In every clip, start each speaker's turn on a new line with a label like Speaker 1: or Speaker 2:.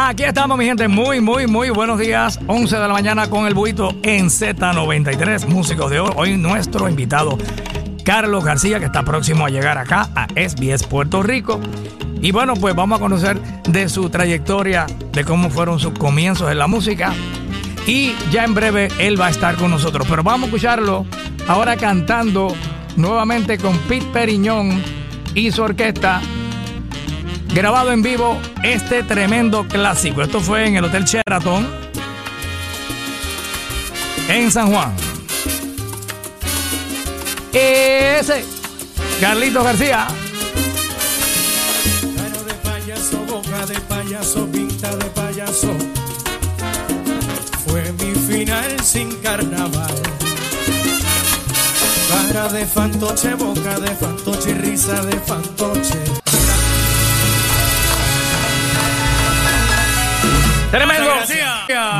Speaker 1: Aquí estamos, mi gente. Muy, muy, muy buenos días. 11 de la mañana con el buito en Z93, músicos de oro. Hoy nuestro invitado, Carlos García, que está próximo a llegar acá a SBS Puerto Rico. Y bueno, pues vamos a conocer de su trayectoria, de cómo fueron sus comienzos en la música. Y ya en breve él va a estar con nosotros. Pero vamos a escucharlo ahora cantando nuevamente con Pete Periñón y su orquesta grabado en vivo este tremendo clásico. Esto fue en el Hotel Sheraton en San Juan. Ese, Carlitos García.
Speaker 2: Cara de payaso, boca de payaso, pinta de payaso. Fue mi final sin carnaval. Cara de fantoche, boca de fantoche, risa de fantoche.
Speaker 1: Tremendo.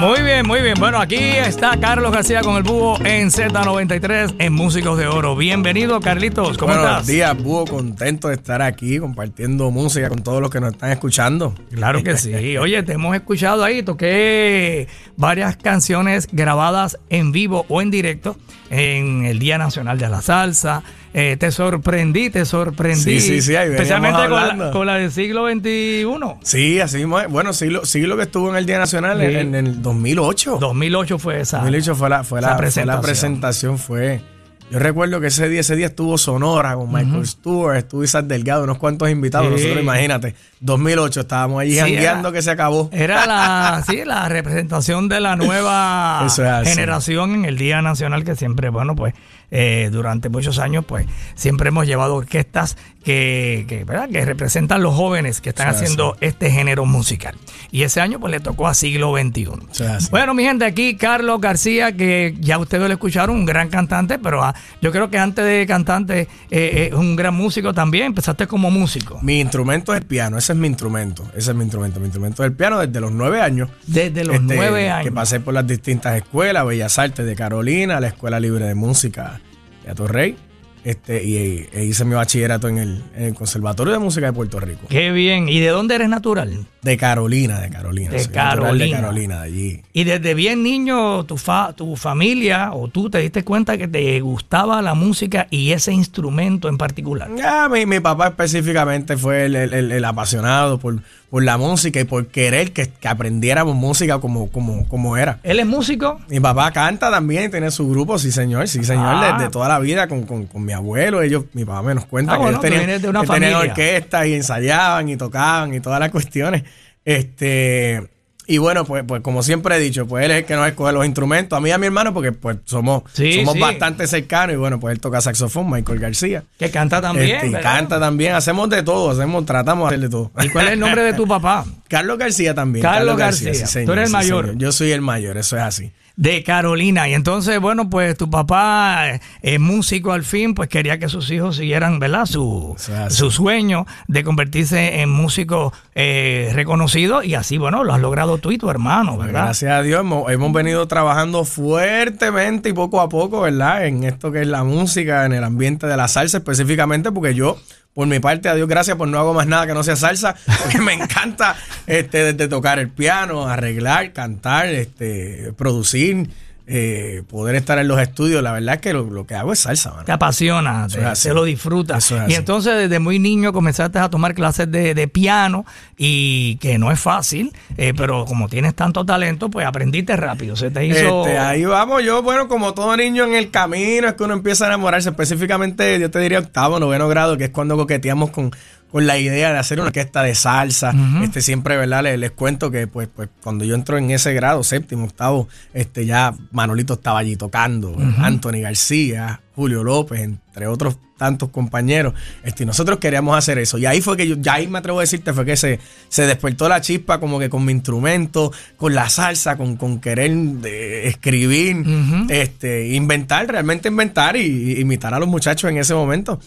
Speaker 1: Muy bien, muy bien. Bueno, aquí está Carlos García con el búho en Z93 en Músicos de Oro. Bienvenido, Carlitos. ¿Cómo
Speaker 3: Buenos
Speaker 1: estás?
Speaker 3: días, Búho. Contento de estar aquí compartiendo música con todos los que nos están escuchando.
Speaker 1: Claro que sí. Oye, te hemos escuchado ahí. Toqué varias canciones grabadas en vivo o en directo en el Día Nacional de la Salsa. Eh, te sorprendí, te sorprendí.
Speaker 3: Sí, sí, sí, ahí
Speaker 1: Especialmente con la, con la del siglo XXI.
Speaker 3: Sí, así mismo. Bueno, siglo, siglo que estuvo en el Día Nacional en,
Speaker 1: Sí.
Speaker 3: en el 2008.
Speaker 1: 2008 fue esa.
Speaker 3: 2008 fue la, fue la, fue
Speaker 1: presentación.
Speaker 3: la presentación. Fue. Yo recuerdo que ese día, ese día estuvo Sonora con Michael Stewart, estuvo Isaac Delgado, unos cuantos invitados.
Speaker 1: Sí.
Speaker 3: Nosotros, imagínate, 2008 estábamos
Speaker 1: Sí,
Speaker 3: jangueando
Speaker 1: era-
Speaker 3: que se acabó.
Speaker 1: Era la, sí, la representación de la nueva
Speaker 3: es
Speaker 1: generación en el Día Nacional que siempre, bueno, pues eh, durante muchos años, pues siempre hemos llevado orquestas que, que, ¿verdad? que representan los jóvenes que están
Speaker 3: Eso es
Speaker 1: haciendo este género musical. Y ese año pues le tocó a siglo XXI.
Speaker 3: Es.
Speaker 1: Bueno, mi gente, aquí Carlos García, que ya ustedes lo escucharon, un gran cantante, pero ah, yo creo que antes de cantante eh, eh, es un gran músico también. Empezaste como músico.
Speaker 3: Mi instrumento es el piano, ese es mi instrumento. Ese es mi instrumento. Mi instrumento es el piano desde los nueve años.
Speaker 1: Desde los
Speaker 3: Este,
Speaker 1: nueve años.
Speaker 3: Que pasé por las distintas escuelas, Bellas Artes de Carolina, la Escuela Libre de Música de Atorrey, este, y, e hice mi bachillerato en el, en el Conservatorio de Música de Puerto Rico.
Speaker 1: Qué bien. ¿Y de dónde eres natural?
Speaker 3: De Carolina, de Carolina.
Speaker 1: De Carolina.
Speaker 3: De Carolina, de allí.
Speaker 1: Y desde bien niño, tu, fa- tu familia o tú te diste cuenta que te gustaba la música y ese instrumento en particular.
Speaker 3: Ya, mi, mi papá específicamente fue el- el apasionado por, por la música y por querer que, que aprendiéramos música como, como, como era.
Speaker 1: ¿Él es músico?
Speaker 3: Mi papá canta también, tiene su grupo, sí señor, sí señor,
Speaker 1: Ah.
Speaker 3: desde toda la vida con, con- con mi abuelo. Ellos, mi papá me nos cuenta
Speaker 1: Ah,
Speaker 3: que
Speaker 1: bueno,
Speaker 3: ellos tenían,
Speaker 1: de una
Speaker 3: que tenían orquestas y ensayaban y tocaban y todas las cuestiones. Este, y bueno, pues, pues como siempre he dicho, pues él es el que nos escoge los instrumentos, a mí y a mi hermano, porque pues somos,
Speaker 1: Sí,
Speaker 3: somos
Speaker 1: sí.
Speaker 3: bastante cercanos y bueno, pues él toca saxofón, Michael García.
Speaker 1: Que canta también.
Speaker 3: Este, y
Speaker 1: ¿verdad?
Speaker 3: canta también, hacemos de todo, hacemos, tratamos de hacer de todo.
Speaker 1: ¿Y cuál es el nombre de tu papá?
Speaker 3: Carlos García también.
Speaker 1: Carlos García. Tú eres el mayor.
Speaker 3: señor. Yo soy el mayor, eso es así.
Speaker 1: De Carolina. Y entonces, bueno, pues tu papá eh, es músico al fin, pues quería que sus hijos siguieran, ¿verdad? Su, su sueño de convertirse en músico eh, reconocido y así, bueno, lo has logrado tú y tu hermano, ¿verdad?
Speaker 3: Gracias a Dios hemos, hemos venido trabajando fuertemente y poco a poco, ¿verdad? En esto que es la música, en el ambiente de la salsa específicamente, porque yo, por mi parte, a Dios gracias, pues no hago más nada que no sea salsa, porque me encanta este, desde tocar el piano, arreglar, cantar, este, producir, eh, poder estar en los estudios. La verdad es que lo, lo que hago es salsa, mano.
Speaker 1: Te apasiona, te,
Speaker 3: es así.
Speaker 1: te lo disfrutas.
Speaker 3: Es
Speaker 1: Y entonces desde muy niño comenzaste a tomar clases de, de piano y que no es fácil, eh, pero como tienes tanto talento, pues aprendiste rápido. Se te hizo...
Speaker 3: Este, ahí vamos, yo, bueno, como todo niño en el camino, es que uno empieza a enamorarse, específicamente, yo te diría octavo, noveno grado, que es cuando coqueteamos con, con la idea de hacer una orquesta de salsa. Este, siempre, ¿verdad? Les, les cuento que, pues, pues, cuando yo entro en ese grado, séptimo, octavo, este, ya Manolito estaba allí tocando, Anthony García, Julio López, entre otros tantos compañeros. Este, y nosotros queríamos hacer eso. Y ahí fue que yo, ya ahí me atrevo a decirte, fue que se, se despertó la chispa como que con mi instrumento, con la salsa, con, con querer eh, escribir, este, inventar, realmente inventar y, y imitar a los muchachos en ese momento.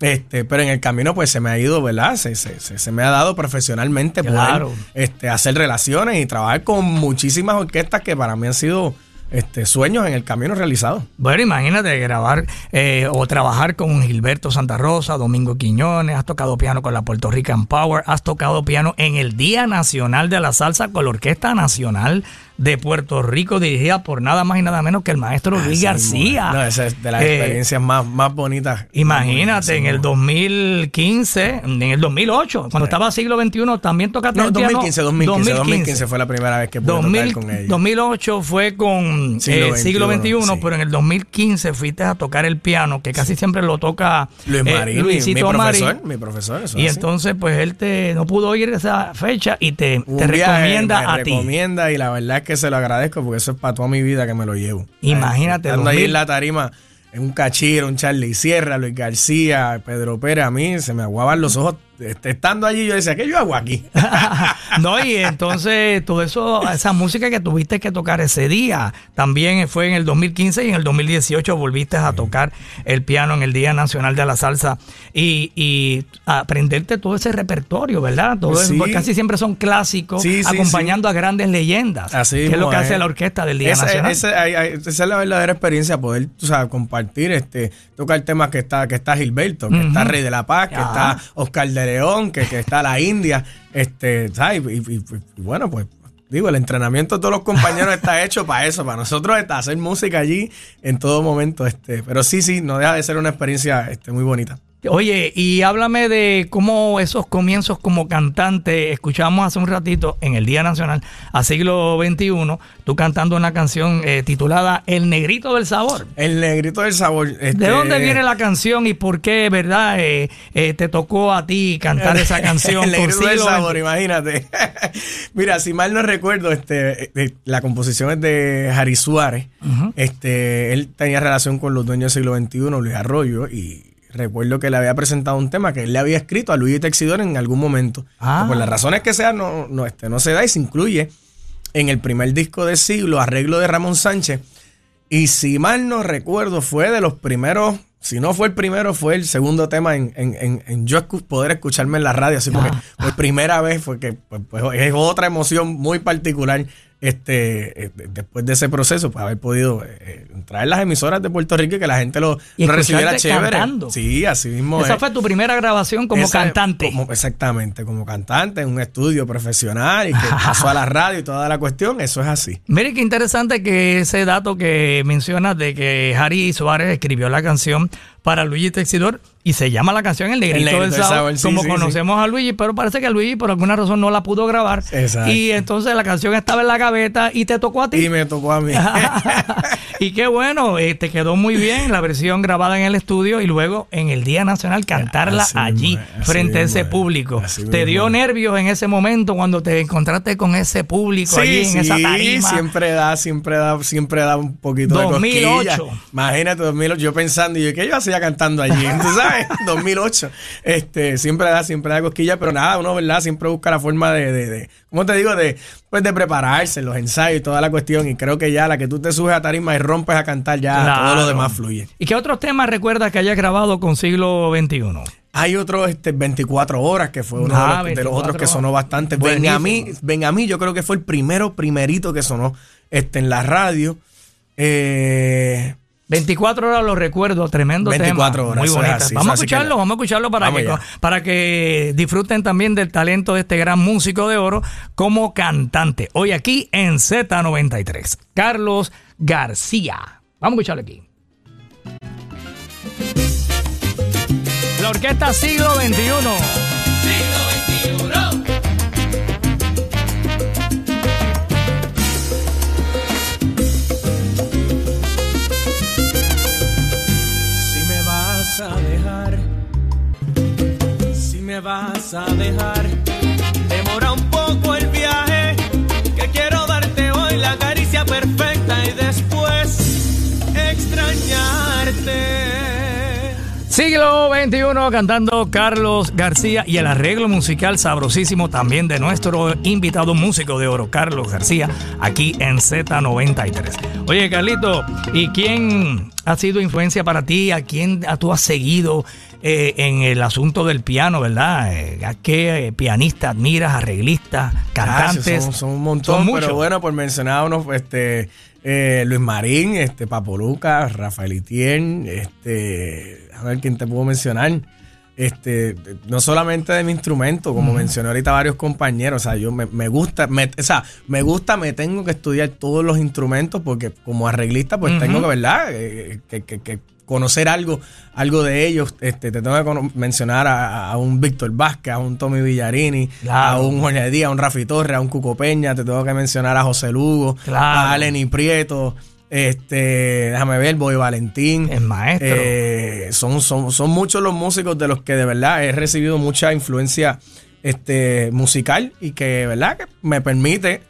Speaker 3: Este, pero en el camino, pues se me ha ido, ¿verdad? Se, se, se- se me ha dado profesionalmente
Speaker 1: Claro.
Speaker 3: poder este, hacer relaciones y trabajar con muchísimas orquestas que para mí han sido este, sueños en el camino realizado.
Speaker 1: Bueno, imagínate grabar eh, o trabajar con Gilberto Santa Rosa, Domingo Quiñones, has tocado piano con la Puerto Rican Power, has tocado piano en el Día Nacional de la Salsa con la Orquesta Nacional de Puerto Rico, dirigida por nada más y nada menos que el maestro Luis
Speaker 3: Así
Speaker 1: García.
Speaker 3: No, esa es de las
Speaker 1: Eh,
Speaker 3: experiencias más, más bonitas.
Speaker 1: Imagínate, en el
Speaker 3: mismo.
Speaker 1: 2015, en el 2008, cuando estaba siglo XXI, también tocaste
Speaker 3: No,
Speaker 1: el piano.
Speaker 3: 2015, 2015, 2015 fue la primera vez que pude
Speaker 1: 2000
Speaker 3: tocar con ellos.
Speaker 1: 2008 fue con
Speaker 3: Siglo
Speaker 1: eh, siglo
Speaker 3: XXI, sí.
Speaker 1: pero en el 2015 fuiste a tocar el piano, que casi siempre lo toca
Speaker 3: Luis
Speaker 1: eh,
Speaker 3: Marín, mi- mi, profesor,
Speaker 1: Marín.
Speaker 3: mi profesor. eso
Speaker 1: Y
Speaker 3: así.
Speaker 1: entonces, pues él te no pudo ir esa fecha y te,
Speaker 3: Un
Speaker 1: te
Speaker 3: viaje
Speaker 1: recomienda
Speaker 3: me
Speaker 1: a ti.
Speaker 3: recomienda y la verdad que se lo agradezco porque eso es para toda mi vida que me lo llevo.
Speaker 1: Imagínate,
Speaker 3: Estando ahí
Speaker 1: 2000.
Speaker 3: en la tarima, en un cachiro, un Charlie Sierra, Luis García, Pedro Pérez, a mí se me aguaban los ojos. Estando allí yo decía, ¿qué yo hago aquí?
Speaker 1: no, y entonces todo eso, esa música que tuviste que tocar ese día, también fue en el 2015 y en el 2018 volviste a tocar el piano en el Día Nacional de la Salsa y, y aprenderte todo ese repertorio, ¿verdad? Todo eso, casi siempre son clásicos,
Speaker 3: Sí, sí,
Speaker 1: acompañando a grandes leyendas,
Speaker 3: Así
Speaker 1: que es lo que hace la orquesta del Día
Speaker 3: Esa,
Speaker 1: Nacional.
Speaker 3: esa- es la verdadera experiencia, poder tú sabes, compartir, este, tocar temas que está, que está Gilberto, que está. Rey de la Paz, que
Speaker 1: Ah.
Speaker 3: está Oscar de León, que, que está la India, este, ¿sabes? Y, y- y- y bueno, pues digo, el entrenamiento de todos los compañeros está hecho para eso, para nosotros está hacer música allí en todo momento, este, pero sí, sí, no deja de ser una experiencia este, muy bonita.
Speaker 1: Oye, y háblame de cómo esos comienzos como cantante, escuchamos hace un ratito en el Día Nacional a siglo XXI, tú cantando una canción eh, titulada El Negrito del Sabor.
Speaker 3: El negrito del sabor.
Speaker 1: ¿De
Speaker 3: este,
Speaker 1: dónde viene la canción y por qué, verdad, eh, eh, te tocó a ti cantar esa canción?
Speaker 3: el negrito del sabor, imagínate. Mira, si mal no recuerdo, este, eh, la composición es de Jari Suárez. Este, él tenía relación con los dueños del siglo XXI, Luis Arroyo, y recuerdo que le había presentado un tema que él le había escrito a Luis Texidor en algún momento.
Speaker 1: Ah.
Speaker 3: Por las razones que sean, no, no, este, no se da y se incluye en el primer disco de siglo, arreglo de Ramón Sánchez. Y si mal no recuerdo, fue de los primeros, si no fue el primero, fue el segundo tema en, en- en- en yo escu- poder escucharme en la radio. Así porque
Speaker 1: Ah.
Speaker 3: por primera vez fue que pues, pues, es otra emoción muy particular este eh, de- después de ese proceso, pues haber podido eh, entrar en las emisoras de Puerto Rico y que la gente lo,
Speaker 1: Y
Speaker 3: lo recibiera chévere.
Speaker 1: cantando.
Speaker 3: Sí, así mismo.
Speaker 1: Esa
Speaker 3: es.
Speaker 1: fue tu primera grabación como
Speaker 3: Esa-
Speaker 1: cantante.
Speaker 3: como- exactamente, como cantante en un estudio profesional y que pasó a la radio y toda la cuestión, eso es así.
Speaker 1: Mire qué interesante que ese dato que mencionas de que Harry Suárez escribió la canción para Luigi Texidor y se llama la canción El Negrito,
Speaker 3: Negrito
Speaker 1: del
Speaker 3: del sí,
Speaker 1: como
Speaker 3: sí,
Speaker 1: conocemos a Luigi, pero parece que Luigi por alguna razón no la pudo grabar.
Speaker 3: Exacto.
Speaker 1: Y entonces la canción estaba en la gaveta y te tocó a ti.
Speaker 3: Y me tocó a mí.
Speaker 1: y qué bueno, eh, te quedó muy bien la versión grabada en el estudio y luego en el Día Nacional cantarla
Speaker 3: Así
Speaker 1: allí frente a ese público. ¿Te dio nervios en ese momento cuando te encontraste con ese público allí en esa tarima?
Speaker 3: siempre da, siempre da, siempre da un poquito de
Speaker 1: 2008.
Speaker 3: cosquilla. Imagínate, 2008, yo pensando, y yo, ¿qué yo hacía cantando allí? ¿Tú sabes? 2008. Este, siempre da, siempre da cosquilla, pero nada, uno, ¿verdad? Siempre busca la forma de, de, de ¿cómo te digo? De, pues de prepararse, los ensayos y toda la cuestión. Y creo que ya la que tú te subes a tarima y rompes a cantar, ya todo
Speaker 1: Claro.
Speaker 3: lo demás fluye.
Speaker 1: ¿Y qué otros temas recuerdas que hayas grabado con siglo XXI?
Speaker 3: Hay otro, este, 24 horas, que fue uno
Speaker 1: Ah,
Speaker 3: de, los, de los
Speaker 1: 24
Speaker 3: otros que sonó bastante. Ven a mí, ven a mí, yo creo que fue el primero, primerito que sonó este, en la radio. Eh,
Speaker 1: 24 horas lo recuerdo, tremendo
Speaker 3: 24
Speaker 1: tema.
Speaker 3: horas,
Speaker 1: Muy bonita.
Speaker 3: así,
Speaker 1: vamos a
Speaker 3: que
Speaker 1: escucharlo, vamos a escucharlo para
Speaker 3: Vamos
Speaker 1: que,
Speaker 3: ya.
Speaker 1: para que disfruten también del talento de este gran músico de oro como cantante. Hoy aquí en Z93, Carlos García. Vamos a escucharlo aquí. La orquesta siglo XXI.
Speaker 2: Vas a dejar, demora un poco el viaje, que quiero darte hoy la caricia perfecta y después extrañarte.
Speaker 1: Siglo XXI cantando Carlos García y el arreglo musical sabrosísimo también de nuestro invitado músico de oro, Carlos García, aquí en Z93. Oye, Carlito, ¿y quién ha sido influencia para ti? ¿A quién a tú has seguido eh, en el asunto del piano, ¿verdad? Eh, ¿A qué eh, pianista admiras, arreglistas, cantantes?
Speaker 3: son, un montón, pero bueno, por mencionar unos, este, Luis Marín, este, Papo Lucas, Rafael Itien, este, a ver quién te puedo mencionar este, no solamente de mi instrumento, como mencioné ahorita varios compañeros, o sea, yo me, gusta, me, o sea, me gusta, me tengo que estudiar todos los instrumentos porque como arreglista, pues tengo que, ¿verdad? Eh, que, conocer algo, algo de ellos. Este, te tengo que mencionar a, un Víctor Vázquez, a un Tommy Villarini, a un Jorge Díaz, a un Rafi Torres, a un Cuco Peña, te tengo que mencionar a José Lugo, a Lenny Prieto. Este, déjame ver, Boy Valentín.
Speaker 1: El maestro.
Speaker 3: Eh, son, son, son muchos los músicos de los que de verdad he recibido mucha influencia este, musical y que, ¿verdad? Que me permite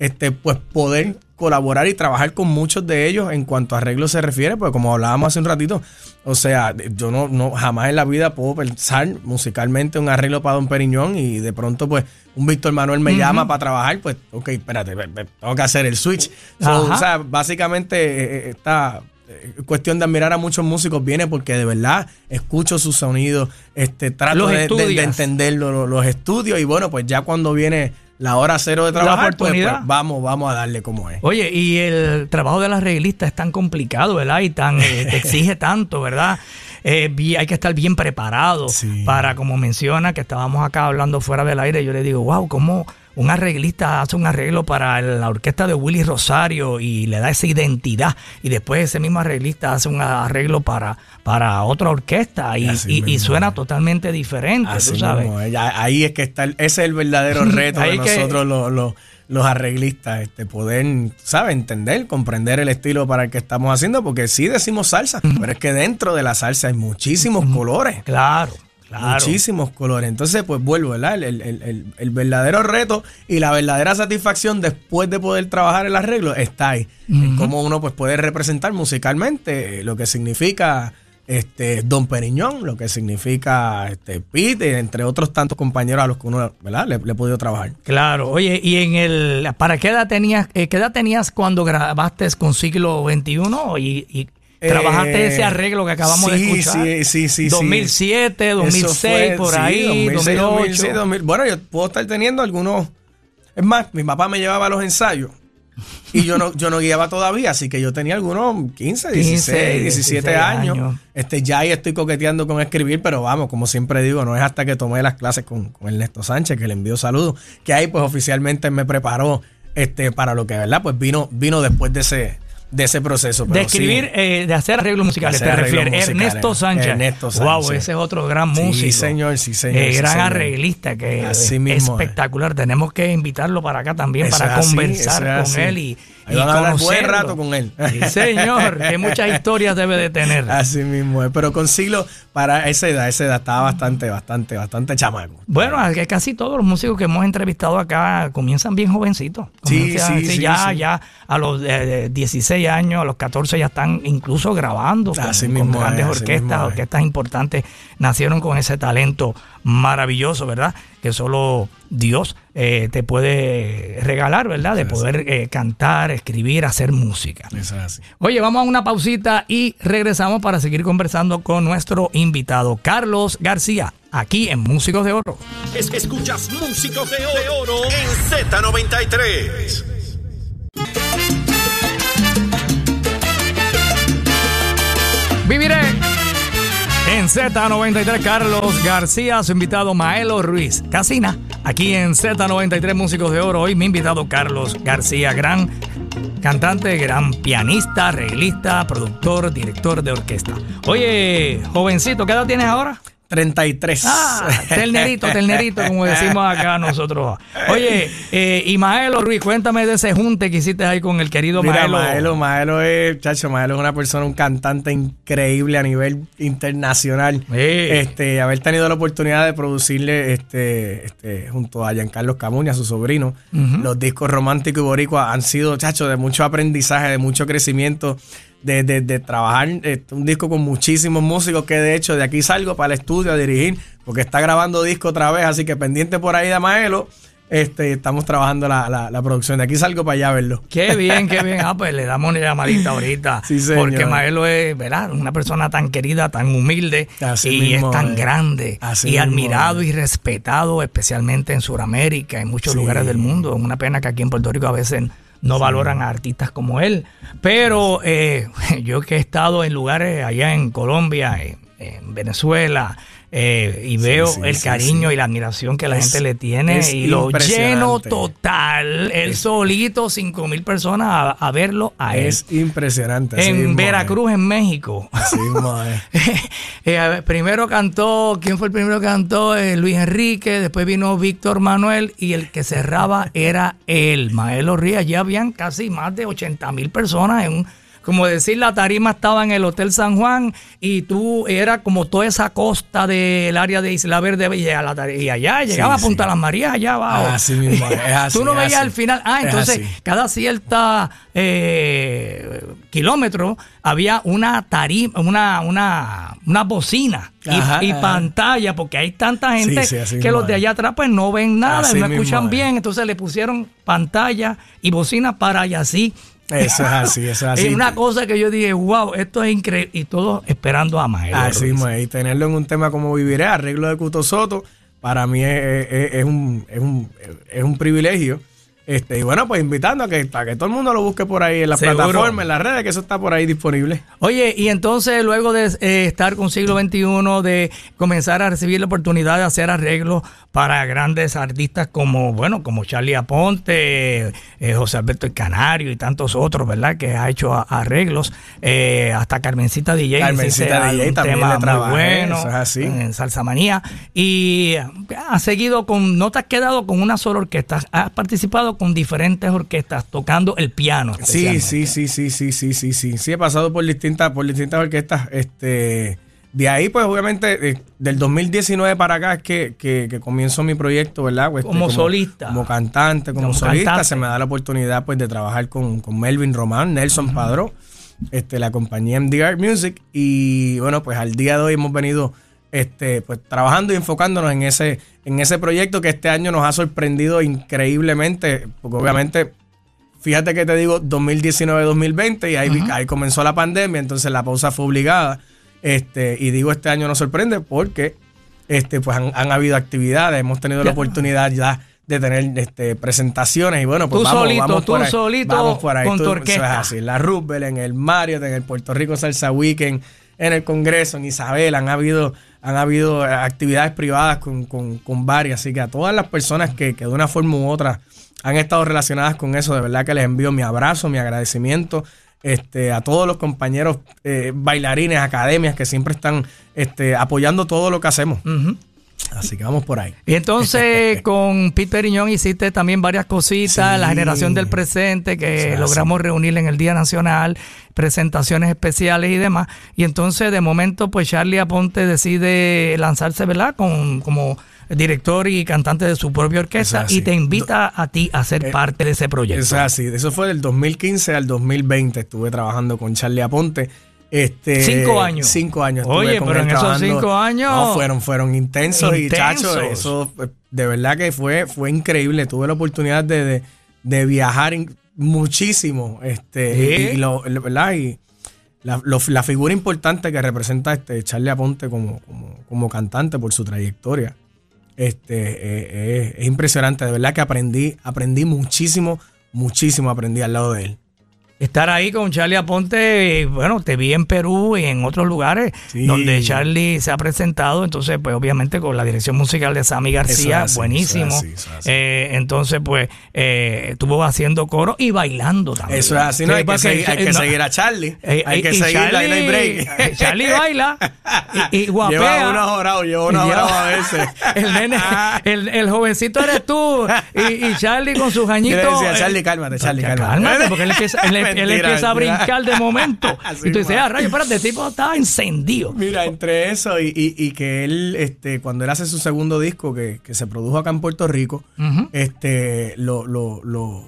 Speaker 3: este, pues poder colaborar y trabajar con muchos de ellos en cuanto a arreglos se refiere, pues como hablábamos hace un ratito, o sea, yo no, no jamás en la vida puedo pensar musicalmente un arreglo para Don Periñón y de pronto pues un Víctor Manuel me llama para trabajar, pues ok, espérate, tengo que hacer el switch. o sea, básicamente eh, eh, esta eh, cuestión de admirar a muchos músicos viene porque de verdad escucho su sonido, este, trato de, entender los estudios y bueno, pues ya cuando viene la hora cero de trabajar, pues, pues, vamos, vamos a darle como es.
Speaker 1: Oye, y el trabajo de las reglistas es tan complicado, ¿verdad? Y tan eh, te exige tanto, ¿verdad? Eh, hay que estar bien preparado para, como menciona, que estábamos acá hablando fuera del aire, yo le digo, wow, ¿cómo un arreglista hace un arreglo para la orquesta de Willy Rosario y le da esa identidad y después ese mismo arreglista hace un arreglo para, para otra orquesta y, suena totalmente diferente, tú sabes.
Speaker 3: Ahí es que está, ese es el verdadero reto de nosotros los, los, arreglistas, este, poder, ¿sabes? Entender, comprender el estilo para el que estamos haciendo, porque sí decimos salsa, pero es que dentro de la salsa hay muchísimos colores.
Speaker 1: Claro.
Speaker 3: Muchísimos colores. Entonces, pues vuelvo, ¿verdad? El, verdadero reto y la verdadera satisfacción después de poder trabajar el arreglo está ahí. En cómo uno pues, puede representar musicalmente lo que significa este Don Periñón, lo que significa este Pete, entre otros tantos compañeros a los que uno ¿verdad? Le, he podido trabajar.
Speaker 1: Claro, oye, y en el ¿para qué edad tenías, eh, qué edad tenías cuando grabaste con siglo XXI y, y Trabajaste ese eh, arreglo que acabamos de escuchar.
Speaker 3: Sí, sí, sí.
Speaker 1: 2007, 2006, por ahí, 2008.
Speaker 3: bueno, yo puedo estar teniendo algunos. Es más, mi papá me llevaba a los ensayos y yo no, yo no guiaba todavía, así que yo tenía algunos 15, 16, 17 años. Este, ya ahí estoy coqueteando con escribir, pero vamos, como siempre digo, no es hasta que tomé las clases con, con Ernesto Sánchez, que le envío saludos, que ahí pues oficialmente me preparó este, para lo que, ¿verdad? Pues vino, vino después de ese, de ese proceso.
Speaker 1: de escribir, eh, de hacer arreglos musicales, te refieres. Ernesto Sánchez.
Speaker 3: Ernesto Sánchez.
Speaker 1: Wow, ese es otro gran músico.
Speaker 3: Sí, señor, sí, señor.
Speaker 1: Eh, gran arreglista, que es espectacular. Tenemos que invitarlo para acá también para conversar con él y
Speaker 3: Ahí van a hablar buen rato con él.
Speaker 1: Sí, señor, que muchas historias debe de tener.
Speaker 3: Así mismo es. Pero con Siglo, para esa edad, esa edad estaba bastante, bastante, bastante chamaco.
Speaker 1: Bueno, casi todos los músicos que hemos entrevistado acá comienzan bien jovencitos.
Speaker 3: Sí, sí, sí,
Speaker 1: ya, ya a los 16 años, a los 14 ya están incluso grabando
Speaker 3: así con,
Speaker 1: grandes orquestas, orquestas importantes. Nacieron con ese talento maravilloso, ¿verdad? Que solo Dios eh, te puede regalar, ¿verdad? De poder eh, cantar, escribir, hacer música.
Speaker 3: Eso es así.
Speaker 1: Oye, vamos a una pausita y regresamos para seguir conversando con nuestro invitado, Carlos García, aquí en Músicos de Oro.
Speaker 4: escuchas Músicos de Oro en Z93.
Speaker 1: Viviré en Z93, Carlos García, su invitado Maelo Ruiz. Casina, aquí en Z93 Músicos de Oro. Hoy mi invitado Carlos García, gran cantante, gran pianista, arreglista, productor, director de orquesta. Oye, jovencito, ¿qué edad tienes ahora?
Speaker 3: 33.
Speaker 1: Ah, ternerito, ternerito, como decimos acá nosotros. Oye, eh, y Maelo Ruiz, cuéntame de ese junte que hiciste ahí con el querido
Speaker 3: Mira,
Speaker 1: Maelo.
Speaker 3: Maelo, Maelo es, chacho, Maelo es una persona, un cantante increíble a nivel internacional. Este, haber tenido la oportunidad de producirle este, este, junto a Giancarlo Camuña, su sobrino, los discos románticos y boricua han sido, chacho, de mucho aprendizaje, de mucho crecimiento de, trabajar eh, un disco con muchísimos músicos que de hecho de aquí salgo para el estudio a dirigir porque está grabando disco otra vez, así que pendiente por ahí de Maelo. Este, estamos trabajando la, la, la producción. De aquí salgo para allá a verlo.
Speaker 1: Qué bien, qué bien. Ah, pues le damos una llamadita ahorita.
Speaker 3: Sí, señor.
Speaker 1: Porque Maelo es, ¿verdad? Una persona tan querida, tan humilde
Speaker 3: Así
Speaker 1: y
Speaker 3: mismo
Speaker 1: es tan grande
Speaker 3: Así
Speaker 1: y
Speaker 3: mismo
Speaker 1: admirado y respetado, especialmente en Sudamérica, en muchos
Speaker 3: Sí.
Speaker 1: lugares del mundo. Es una pena que aquí en Puerto Rico a veces no valoran a artistas como él. Pero eh, yo que he estado en lugares allá en Colombia, en, en Venezuela, eh, y veo
Speaker 3: sí,
Speaker 1: el
Speaker 3: sí,
Speaker 1: cariño y la admiración que la
Speaker 3: Es-
Speaker 1: gente le tiene y lo lleno total, él solito, cinco mil personas a, a verlo a él.
Speaker 3: Es impresionante.
Speaker 1: En Veracruz, en México.
Speaker 3: Así.
Speaker 1: Eh, primero cantó, ¿quién fue el primero que cantó? Eh, Luis Enrique, después vino Víctor Manuel y el que cerraba era él, Maelo Rías. Ya habían casi más de 80 mil personas en un, como decir, la tarima estaba en el Hotel San Juan y tú era como toda esa costa del área de Isla Verde y, a la tari- y allá llegaba a
Speaker 3: sí.
Speaker 1: Punta Las Marías, allá abajo.
Speaker 3: Así mismo es, así,
Speaker 1: tú no veías al final. Ah,
Speaker 3: Es
Speaker 1: entonces cada cierta eh, kilómetro había una tarima, una, una, una bocina y,
Speaker 3: Ajá,
Speaker 1: y
Speaker 3: ajá.
Speaker 1: pantalla, porque hay tanta gente
Speaker 3: Sí, sí, así
Speaker 1: que los de allá atrás pues no ven nada,
Speaker 3: Así
Speaker 1: no escuchan
Speaker 3: es.
Speaker 1: bien, entonces le pusieron pantalla y bocina para y así.
Speaker 3: Eso es así, eso es así.
Speaker 1: Es una cosa que yo dije, wow, esto es increíble. Y todos esperando a Maelo.
Speaker 3: Así. Y tenerlo en un tema como Viviré, arreglo de Cuto Soto, para mí es, es- es un, es, un, es un privilegio. Este, y bueno, pues invitando a que, a que todo el mundo lo busque por ahí en las
Speaker 1: Seguro.
Speaker 3: plataformas, en las redes, que eso está por ahí disponible.
Speaker 1: Oye, y entonces luego de eh, estar con siglo XXI, de comenzar a recibir la oportunidad de hacer arreglos para grandes artistas como, bueno, como Charlie Aponte, eh, José Alberto el Canario y tantos otros, ¿verdad? Que ha hecho a- arreglos, eh, hasta Carmencita DJ.
Speaker 3: Carmencita DJ
Speaker 1: un
Speaker 3: también
Speaker 1: tema
Speaker 3: le
Speaker 1: muy
Speaker 3: trabajé,
Speaker 1: bueno
Speaker 3: eso es así.
Speaker 1: en Salsa Manía. Y has seguido con, no te has quedado con una sola orquesta, has participado con diferentes orquestas tocando el piano.
Speaker 3: Sí, sí, sí, sí, sí, sí, sí, sí. Sí, he pasado por distintas, por distintas orquestas. Este, de ahí, pues, obviamente, eh, del 2019 para acá es que, que, que comienzo mi proyecto, ¿verdad? Pues,
Speaker 1: Como solista.
Speaker 3: Como cantante, como,
Speaker 1: Como
Speaker 3: solista.
Speaker 1: cantante.
Speaker 3: Se me da la oportunidad, pues, de trabajar con, con Melvin Román, Nelson Padró, este, la compañía MD Art Music. Y, bueno, pues, al día de hoy hemos venido, este, pues, trabajando y enfocándonos en ese, en ese proyecto que este año nos ha sorprendido increíblemente, porque obviamente fíjate que te digo 2019-2020 y ahí, vi- ahí comenzó la pandemia, entonces la pausa fue obligada. Este, y digo, este año nos sorprende porque este, pues han, han habido actividades, hemos tenido la oportunidad ya de tener este, presentaciones y bueno, pues
Speaker 1: Tú
Speaker 3: vamos,
Speaker 1: solito,
Speaker 3: vamos
Speaker 1: tú
Speaker 3: por ahí,
Speaker 1: solito
Speaker 3: vamos por ahí,
Speaker 1: con tu
Speaker 3: eso es así, la Roosevelt, en el Marriott, en el Puerto Rico Salsa Weekend, en el Congreso, en Isabel, han habido, han habido eh, actividades privadas con, con, con varias, así que a todas las personas que, que de una forma u otra han estado relacionadas con eso, de verdad que les envío mi abrazo, mi agradecimiento. Este, a todos los compañeros eh, bailarines, academias que siempre están este, apoyando todo lo que hacemos.
Speaker 1: Ujú.
Speaker 3: Así que vamos por ahí.
Speaker 1: Y entonces con Pete Periñón hiciste también varias cositas,
Speaker 3: Sí.
Speaker 1: la generación del presente que logramos reunir en el Día Nacional, presentaciones especiales y demás. Y entonces de momento pues Charlie Aponte decide lanzarse, ¿verdad? Con, como director y cantante de su propia orquesta y te invita a ti a ser
Speaker 3: Eh,
Speaker 1: parte de ese proyecto.
Speaker 3: Es así. Eso fue del 2015 al 2020. Estuve trabajando con Charlie Aponte. Este,
Speaker 1: Cinco años.
Speaker 3: Cinco años.
Speaker 1: Oye, pero en esos cinco años-
Speaker 3: No, fueron, fueron intensos, y chachos. Eso eh, de verdad que fue, fue increíble. Tuve la oportunidad de, de- de viajar muchísimo. Este, y, y lo, lo- ¿verdad? Y la, lo- la figura importante que representa este Charlie Aponte como, como, como cantante por su trayectoria. Este, eh, eh, es impresionante, de verdad que aprendí, aprendí muchísimo, muchísimo aprendí al lado de él.
Speaker 1: Estar ahí con Charlie Aponte, eh, bueno, te vi en Perú y en otros lugares
Speaker 3: Sí.
Speaker 1: donde Charlie se ha presentado, entonces pues obviamente con la dirección musical de Sammy García,
Speaker 3: es
Speaker 1: buenísimo.
Speaker 3: eso es así, eso es así.
Speaker 1: Eh, entonces pues eh, estuvo haciendo coro y bailando también.
Speaker 3: Eso es así, ¿no? Hay que, seguir, hay
Speaker 1: eh,
Speaker 3: que
Speaker 1: no,
Speaker 3: seguir a Charlie.
Speaker 1: eh,
Speaker 3: hay que no hay
Speaker 1: Charlie-
Speaker 3: break.
Speaker 1: Charlie baila y, y guapea.
Speaker 3: Lleva unos orados, lleva
Speaker 1: Lleva-
Speaker 3: orados a veces.
Speaker 1: El nene, el, el jovencito eres tú y, y Charlie con sus añitos. eh,
Speaker 3: Charlie, cálmate, Charlie,
Speaker 1: Cálmate,
Speaker 3: cálmate.
Speaker 1: porque él empieza, él, él empieza a brincar de momento. Y tú dices, ah, rayo, espérate, el tipo estaba encendido.
Speaker 3: Mira, entre eso y, y- y que él, este, cuando él hace su segundo disco que, que se produjo acá en Puerto Rico, este, lo, lo, lo-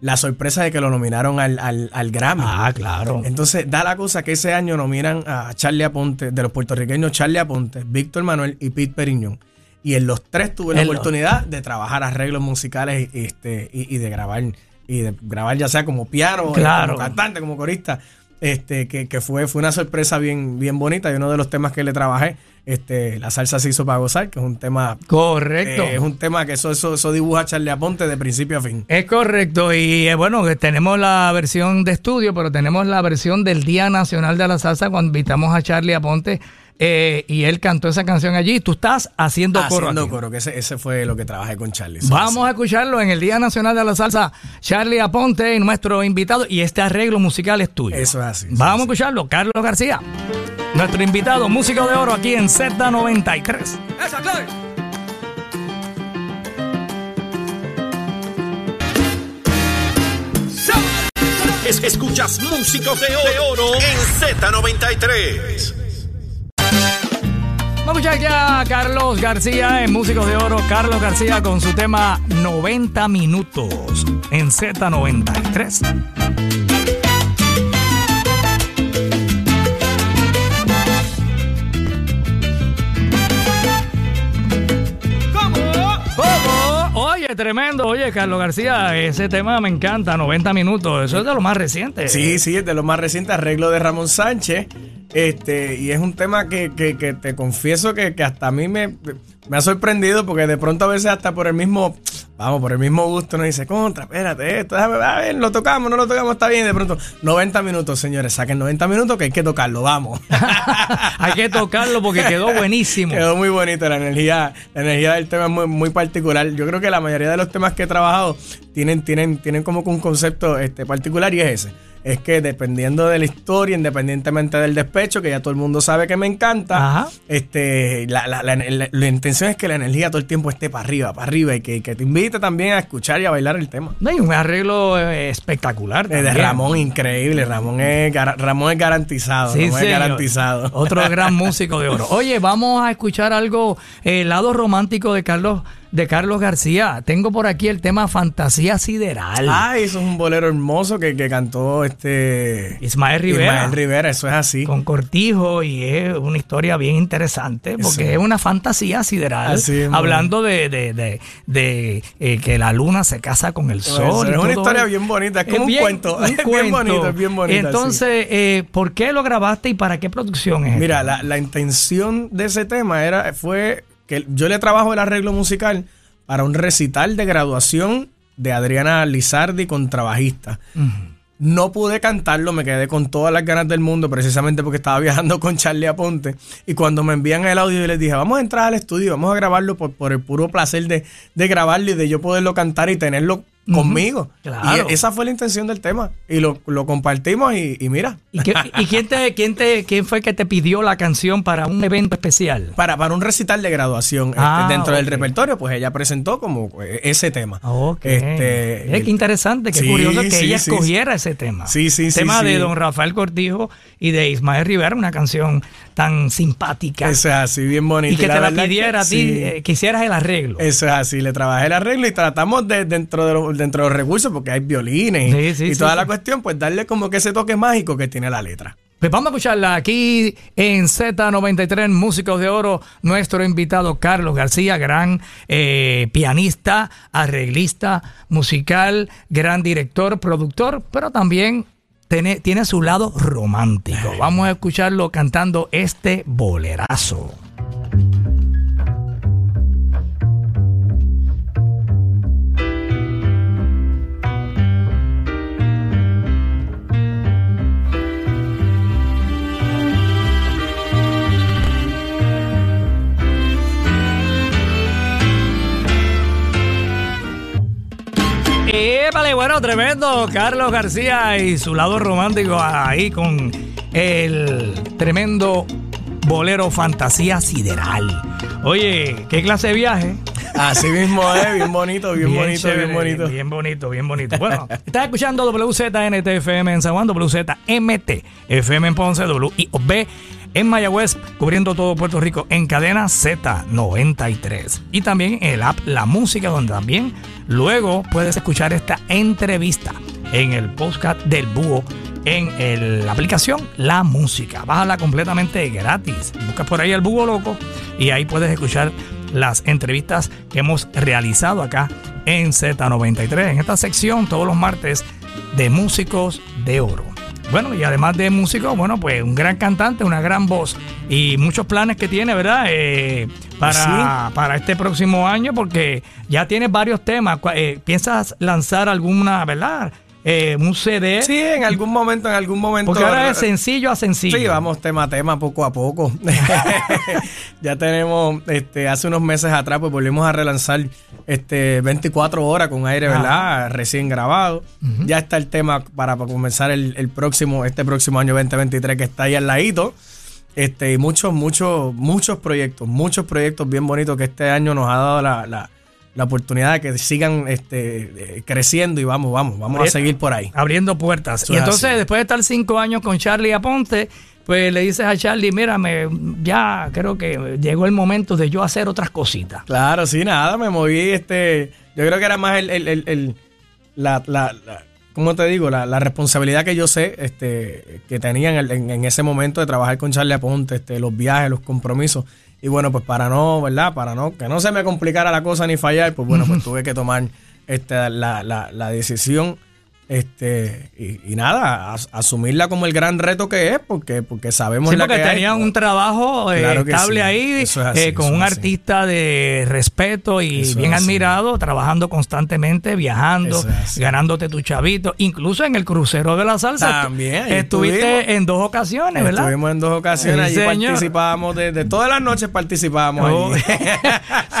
Speaker 3: la sorpresa de que lo nominaron al, al, al Grammy.
Speaker 1: Ah, claro.
Speaker 3: Entonces, da la cosa que ese año nominan a Charlie Aponte, de los puertorriqueños Charlie Aponte, Víctor Manuel y Pete Periñón. Y en los tres tuve la oportunidad de trabajar arreglos musicales este, y, y de grabar. Y de grabar ya sea como piano,
Speaker 1: Claro.
Speaker 3: como cantante, como corista. Este, que, que fue, fue una sorpresa bien, bien bonita. Y uno de los temas que le trabajé, este, la salsa se hizo para gozar, que es un tema.
Speaker 1: Correcto.
Speaker 3: eh, es un tema que eso, eso, eso dibuja Charlie Aponte de principio a fin.
Speaker 1: Es correcto, y eh, bueno, tenemos la versión de estudio, pero tenemos la versión del Día Nacional de la Salsa cuando invitamos a Charlie Aponte eh, y él cantó esa canción allí. Tú estás haciendo coro.
Speaker 3: Haciendo
Speaker 1: aquí.
Speaker 3: coro, que ese, ese fue lo que trabajé con Charlie.
Speaker 1: Vamos
Speaker 3: sí.
Speaker 1: a escucharlo en el Día Nacional de la Salsa. Charlie Aponte, nuestro invitado, y este arreglo musical es tuyo.
Speaker 3: Eso es así. eso
Speaker 1: Vamos a
Speaker 3: así.
Speaker 1: escucharlo, Carlos García, nuestro invitado, músico de oro aquí en Z93.
Speaker 2: ¡Esa, Chloe!
Speaker 4: Es- escuchas Músicos de Oro, de Oro en Z93.
Speaker 1: Vamos a escuchar ya a Carlos García en Músicos de Oro. Carlos García con su tema 90 minutos en Z93.
Speaker 2: ¿Cómo?
Speaker 1: ¿Cómo? Oye, tremendo. Oye, Carlos García, ese tema me encanta, 90 minutos. Eso es de lo más reciente.
Speaker 3: Sí, sí, es de lo más reciente, arreglo de Ramón Sánchez. Este, y es un tema que, que- que te confieso que, que hasta a mí me, me ha sorprendido porque de pronto a veces hasta por el mismo, vamos, por el mismo gusto nos dice, contra, espérate, esto, déjame a ver, lo tocamos, no lo tocamos, está bien. Y de pronto, 90 minutos, señores, saquen 90 minutos que hay que tocarlo, vamos.
Speaker 1: Hay que tocarlo porque quedó buenísimo.
Speaker 3: Quedó muy bonito, la energía, la energía del tema es muy, muy particular. Yo creo que la mayoría de los temas que he trabajado tienen, tienen, tienen como que un concepto este, particular y es ese. Es que dependiendo de la historia, independientemente del despecho, que ya todo el mundo sabe que me encanta,
Speaker 1: Ajá.
Speaker 3: este, la, la- la- la- la intención es que la energía todo el tiempo esté para arriba, para arriba, y que, que te invite también a escuchar y a bailar el tema.
Speaker 1: No, y un arreglo eh, espectacular.
Speaker 3: Eh, De. Ramón, increíble. Ramón es, Ramón es garantizado.
Speaker 1: Sí,
Speaker 3: Ramón es garantizado.
Speaker 1: Otro gran músico de oro. Oye, vamos a escuchar algo, eh, el lado romántico de Carlos, de Carlos García. Tengo por aquí el tema Fantasía Sideral.
Speaker 3: Ay, eso es un bolero hermoso que, que cantó este
Speaker 1: Ismael Rivera.
Speaker 3: Ismael Rivera, eso es así.
Speaker 1: Con Cortijo y es una historia bien interesante porque es una fantasía sideral
Speaker 3: Así es,
Speaker 1: hablando de, de, de, de, eh, que la luna se casa con el sol.
Speaker 3: es una historia bien bonita, es como un cuento, es bien bonito, es bien bonita,
Speaker 1: Entonces, eh, ¿por qué lo grabaste y para qué producción es?
Speaker 3: Mira, la, la intención de ese tema era fue que yo le trabajo el arreglo musical para un recital de graduación de Adriana Lizardi, contrabajista. No pude cantarlo, me quedé con todas las ganas del mundo, precisamente porque estaba viajando con Charlie Aponte. Y cuando me envían el audio, yo les dije, vamos a entrar al estudio, vamos a grabarlo por, por el puro placer de, de grabarlo y de yo poderlo cantar y tenerlo conmigo.
Speaker 1: Claro.
Speaker 3: Y esa fue la intención del tema. Y lo, lo compartimos y, y mira.
Speaker 1: ¿Y, qué- y quién, te, quién, te, quién fue que te pidió la canción para un evento especial?
Speaker 3: Para, para un recital de graduación este,
Speaker 1: Ah,
Speaker 3: dentro del repertorio, pues ella presentó como eh, ese tema.
Speaker 1: Ok.
Speaker 3: Este,
Speaker 1: Eh, qué interesante, qué
Speaker 3: sí,
Speaker 1: curioso que
Speaker 3: sí,
Speaker 1: ella
Speaker 3: sí,
Speaker 1: escogiera ese tema.
Speaker 3: Sí, sí, sí,
Speaker 1: Tema de don Rafael Cortijo y de Ismael Rivera, una canción tan simpática.
Speaker 3: Eso es así, bien bonito.
Speaker 1: y que te la pidiera a ti,
Speaker 3: sí,
Speaker 1: eh, que hicieras el arreglo.
Speaker 3: Eso es así, le trabajé el arreglo y tratamos de dentro de los, dentro de los recursos, porque hay violines y-
Speaker 1: Sí, sí,
Speaker 3: y
Speaker 1: sí,
Speaker 3: toda la cuestión, pues darle como que ese toque mágico que tiene la letra.
Speaker 1: Pues vamos a escucharla aquí en Z93, Músicos de Oro, nuestro invitado Carlos García, gran eh, pianista, arreglista musical, gran director, productor, pero también tiene, tiene su lado romántico. Vamos a escucharlo cantando este bolerazo. Épale, bueno, tremendo. Carlos García y su lado romántico ahí con el tremendo bolero Fantasía Sideral. Oye, ¿qué clase de viaje?
Speaker 3: Así mismo es, bien bonito, bien, bonito,
Speaker 1: chévere,
Speaker 3: bien bonito.
Speaker 1: Bien bonito, bien bonito. Bueno, estás escuchando WZNTFM en San Juan, WZMT FM en Ponce, WIOB en Mayagüez, cubriendo todo Puerto Rico en cadena Z93. Y también el app La Música, donde también luego puedes escuchar esta entrevista en el podcast del Búho en la aplicación La Música. Bájala completamente gratis. Buscas por ahí el Búho Loco y ahí puedes escuchar las entrevistas que hemos realizado acá en Z93, en esta sección todos los martes de Músicos de Oro. Bueno, y además de músico, bueno, pues un gran cantante, una gran voz y muchos planes que tiene, ¿verdad? Eh, para, para este próximo año, porque ya tienes varios temas. Eh, ¿Piensas lanzar alguna, ¿verdad? Eh, un CD.
Speaker 3: Sí, en algún momento, en algún momento.
Speaker 1: Porque ahora es sencillo a sencillo.
Speaker 3: Sí, vamos tema a tema, poco a poco. ya tenemos, este, hace unos meses atrás, pues volvimos a relanzar este 24 horas con aire, ¿verdad? Recién grabado. Ya está el tema para, comenzar el, próximo, este próximo año 2023 que está ahí al ladito. Este, y muchos, muchos, muchos proyectos, muchos proyectos bien bonitos que este año nos ha dado la la oportunidad de que sigan este, creciendo y vamos, vamos, vamos a seguir por ahí.
Speaker 1: Abriendo puertas. y entonces, después de estar cinco años con Charlie Aponte, pues le dices a Charlie, mírame, ya creo que llegó el momento de yo hacer otras cositas.
Speaker 3: Claro, sí, nada, me moví, este, yo creo que era más el, el, el, la, la, ¿cómo te digo? La, responsabilidad que yo sé este, que tenía en, en, ese momento de trabajar con Charlie Aponte, este, los viajes, los compromisos. Y bueno, pues para no, ¿verdad? Para no, que no se me complicara la cosa ni fallar, pues bueno, pues tuve que tomar este, la, la, la decisión este, y, nada, asumirla como el gran reto que es, porque, porque sabemos
Speaker 1: sí, porque que tenían un trabajo eh, estable ahí, eh, con un artista de respeto y bien admirado, trabajando constantemente, viajando, ganándote tu chavito, incluso en el crucero de la salsa.
Speaker 3: También.
Speaker 1: Estuviste en dos ocasiones, ¿verdad?
Speaker 3: Estuvimos en dos ocasiones, allí participábamos, de, todas las noches participábamos oh. allí.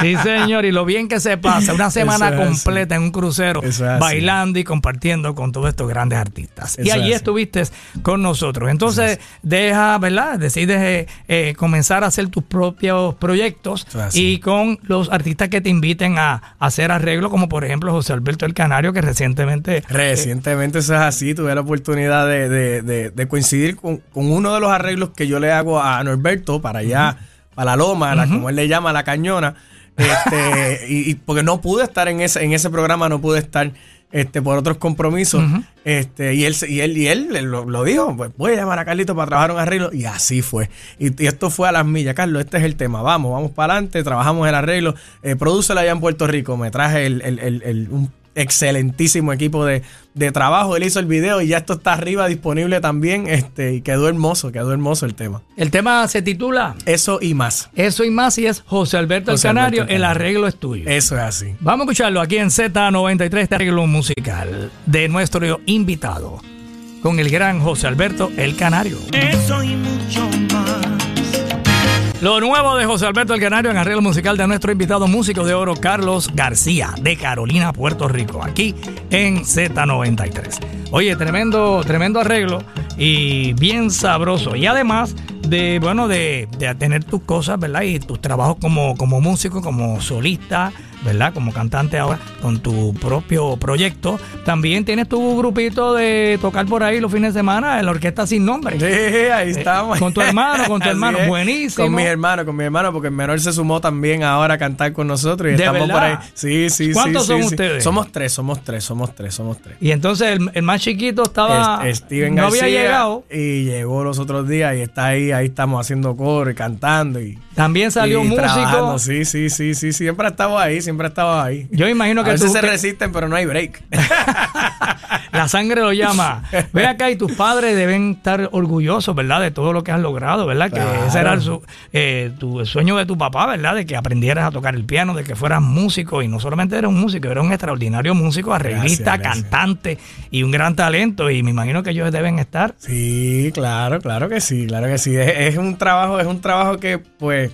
Speaker 1: sí, señor, y lo bien que se pasa, una semana completa en un crucero, bailando y compartiendo con todos estos grandes artistas. y allí estuviste con nosotros. Entonces, deja, ¿verdad? Decides eh, eh, comenzar a hacer tus propios proyectos y con los artistas que te inviten a, hacer arreglos, como por ejemplo José Alberto El Canario, que recientemente... Eh,
Speaker 3: recientemente eso es así, tuve la oportunidad de, coincidir con, uno de los arreglos que yo le hago a Norberto para allá, para la Loma, como él le llama, la Cañona. Este, y, porque no pude estar en ese, en ese programa, no pude estar este, por otros compromisos. este, y él, y él, y él lo, dijo, pues voy a llamar a Carlito para trabajar un arreglo. Y así fue. Y, esto fue a las millas. Carlos, este es el tema. Vamos, vamos para adelante, trabajamos el arreglo. Eh, allá en Puerto Rico. Me traje el, el, el, un excelentísimo equipo de, trabajo. Él hizo el video y ya esto está arriba disponible también. Este, y quedó hermoso, quedó hermoso el tema.
Speaker 1: El tema se titula
Speaker 3: Eso y más.
Speaker 1: Eso y más y es José Alberto el Canario. el arreglo es tuyo.
Speaker 3: Eso es así.
Speaker 1: Vamos a escucharlo aquí en Z93, este arreglo musical de nuestro invitado con el gran José Alberto el Canario.
Speaker 2: Eso y mucho más.
Speaker 1: Lo nuevo de José Alberto El Canario en arreglo musical de nuestro invitado músico de oro Carlos García de Carolina, Puerto Rico, aquí en Z93. Oye, tremendo, tremendo arreglo y bien sabroso. Y además de, bueno, de, de tener tus cosas, ¿verdad? Y tus trabajos como, como músico, como solista, ¿verdad? Como cantante ahora, con tu propio proyecto. También tienes tu grupito de tocar por ahí los fines de semana en la orquesta sin nombre.
Speaker 3: Sí, ahí eh, estamos.
Speaker 1: con tu hermano, con tu hermano, buenísimo.
Speaker 3: Con mi hermano, con mi hermano, porque el menor se sumó también ahora a cantar con nosotros y estamos por ahí. Sí, sí,
Speaker 1: ¿Cuántos
Speaker 3: son
Speaker 1: ustedes?
Speaker 3: Somos tres, somos tres, somos tres, somos tres.
Speaker 1: Y entonces el, más chiquito estaba.
Speaker 3: Steven no había llegado. Y llegó los otros días y está ahí, ahí estamos haciendo coro y cantando y
Speaker 1: también salió un músico.
Speaker 3: Sí, sí, sí, sí, siempre ha estado ahí, siempre ha estado ahí.
Speaker 1: Yo imagino que
Speaker 3: a veces se resisten, pero no hay break.
Speaker 1: La sangre lo llama. Ve acá y tus padres deben estar orgullosos, ¿verdad? De todo lo que has logrado, ¿verdad? Que ese era el, eh, tu, sueño de tu papá, ¿verdad? De que aprendieras a tocar el piano, de que fueras músico y no solamente eres un músico, eres un extraordinario músico, arreglista, cantante y un gran talento y me imagino que ellos deben estar.
Speaker 3: Sí, claro, claro que sí, claro que sí. es un trabajo, es un trabajo que pues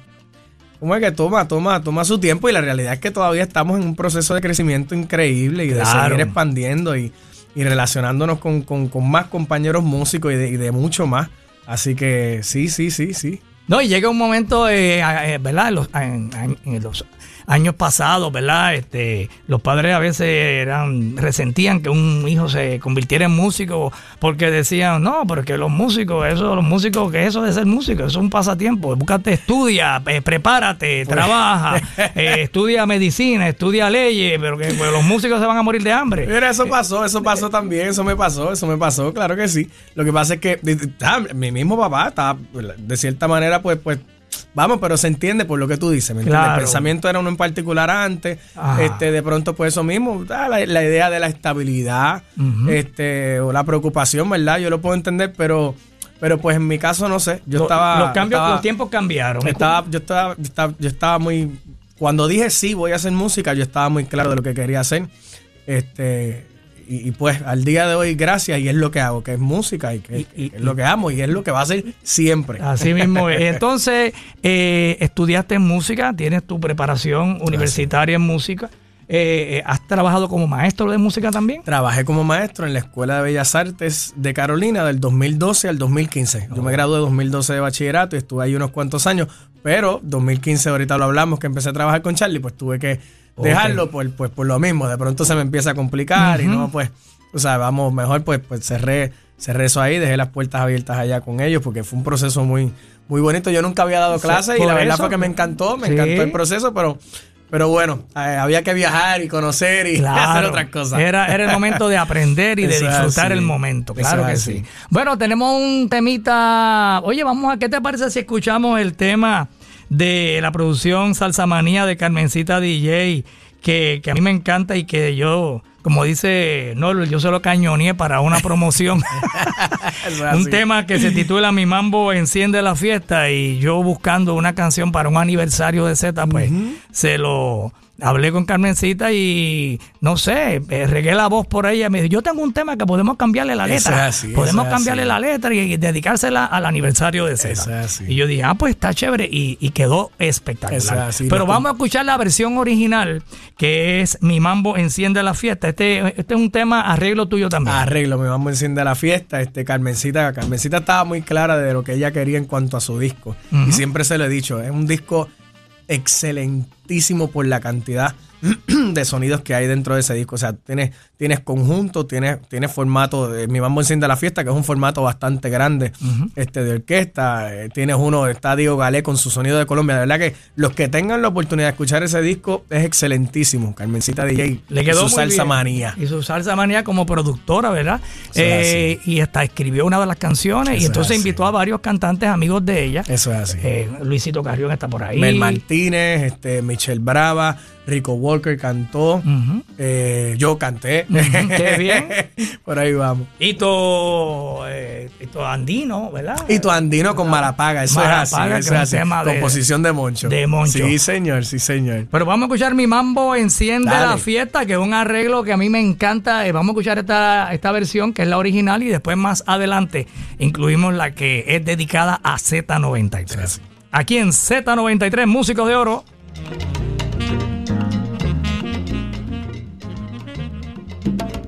Speaker 3: ¿Cómo es que toma, toma, toma su tiempo? Y la realidad es que todavía estamos en un proceso de crecimiento increíble y de seguir expandiendo y, relacionándonos con, más compañeros músicos y de, mucho más. Así que sí, sí, sí, sí.
Speaker 1: No, y llega un momento, eh, eh, ¿verdad? en los años pasados, ¿verdad? Este, los padres a veces eran resentían que un hijo se convirtiera en músico porque decían, no, porque los músicos, eso, los músicos, que eso de ser músico, eso es un pasatiempo. Búscate, estudia, eh, prepárate, pues. trabaja, eh, estudia medicina, estudia leyes, pero que pues, los músicos se van a morir de hambre.
Speaker 3: Mira, eso pasó, eso pasó también, eso me pasó, eso me pasó, claro que sí. Lo que pasa es que ah, mi mismo papá estaba, de cierta manera, pues, pues Vamos, pero se entiende por lo que tú dices, ¿me entiendes? El pensamiento era uno en particular antes, este, de pronto pues eso mismo, la, idea de la estabilidad, este, o la preocupación, ¿verdad? Yo lo puedo entender, pero, pero pues en mi caso no sé, yo estaba...
Speaker 1: Los cambios, los tiempos cambiaron.
Speaker 3: Estaba, yo estaba, yo estaba, muy, cuando dije sí voy a hacer música, yo estaba muy claro de lo que quería hacer, este, y, pues al día de hoy, gracias, y es lo que hago, que es música, y que es lo que amo, y es lo que va a ser siempre.
Speaker 1: Así mismo. Entonces, eh, estudiaste música, tienes tu preparación universitaria en música. Eh, ¿Has trabajado como maestro de música también?
Speaker 3: Trabajé como maestro en la Escuela de Bellas Artes de Carolina del 2012 al 2015. Yo me gradué en 2012 de bachillerato y estuve ahí unos cuantos años, pero 2015 ahorita lo hablamos que empecé a trabajar con Charlie, pues tuve que dejarlo por, pues, por lo mismo. De pronto se me empieza a complicar y no, pues, o sea, vamos, mejor pues, pues cerré, cerré eso ahí, dejé las puertas abiertas allá con ellos porque fue un proceso muy, muy bonito. Yo nunca había dado clases y la verdad fue que me encantó, me encantó el proceso, pero... Pero bueno, eh, había que viajar y conocer y hacer otras cosas.
Speaker 1: Era, era el momento de aprender y de disfrutar el momento. Claro que sí. Bueno, tenemos un temita. Oye, vamos a, ¿qué te parece si escuchamos el tema de la producción Salsa Manía de Carmencita DJ, que, a mí me encanta y que yo, como dice Norbert, yo se lo cañoneé para una promoción. un tema que se titula Mi Mambo Enciende la Fiesta y yo buscando una canción para un aniversario de Z, pues se lo hablé con Carmencita y no sé, eh, regué la voz por ella. Me dijo, yo tengo un tema que podemos cambiarle la letra. podemos cambiarle la letra y, dedicársela al aniversario de César. Y yo dije, ah, pues está chévere y, quedó espectacular. Pero vamos a escuchar la versión original, que es Mi Mambo Enciende la Fiesta. Este, este es un tema arreglo tuyo también.
Speaker 3: Arreglo, Mi Mambo Enciende la Fiesta. Este, Carmencita, Carmencita estaba muy clara de lo que ella quería en cuanto a su disco. Y siempre se lo he dicho, es un disco excelentísimo por la cantidad de sonidos que hay dentro de ese disco. O sea, tienes, tienes conjunto, tienes, tienes formato de Mi Mambo Enciende la Fiesta, que es un formato bastante grande este, de orquesta. Eh, tienes uno, está Diego Galé con su sonido de Colombia. De verdad que los que tengan la oportunidad de escuchar ese disco es excelentísimo. Carmencita DJ
Speaker 1: Le quedó
Speaker 3: y su salsa manía.
Speaker 1: Y su salsa manía como productora, ¿verdad? Eh, y hasta escribió una de las canciones y entonces invitó a varios cantantes amigos de ella.
Speaker 3: Eso es así.
Speaker 1: Eh, Luisito Carrión está por ahí.
Speaker 3: Mel Martínez, este, Michelle Brava. Rico Walker cantó, eh, yo canté.
Speaker 1: Qué bien.
Speaker 3: Por ahí vamos.
Speaker 1: Y tu, eh, Andino, ¿verdad?
Speaker 3: Y tu Andino con Malapaga, eso es así. Eso es así. Composición de Moncho.
Speaker 1: De Moncho.
Speaker 3: Sí, señor, sí, señor.
Speaker 1: Pero vamos a escuchar mi mambo Enciende la Fiesta, que es un arreglo que a mí me encanta. Eh, vamos a escuchar esta, esta versión, que es la original, y después más adelante incluimos la que es dedicada a Z93. Aquí en Z93, Músicos de Oro. Todo lo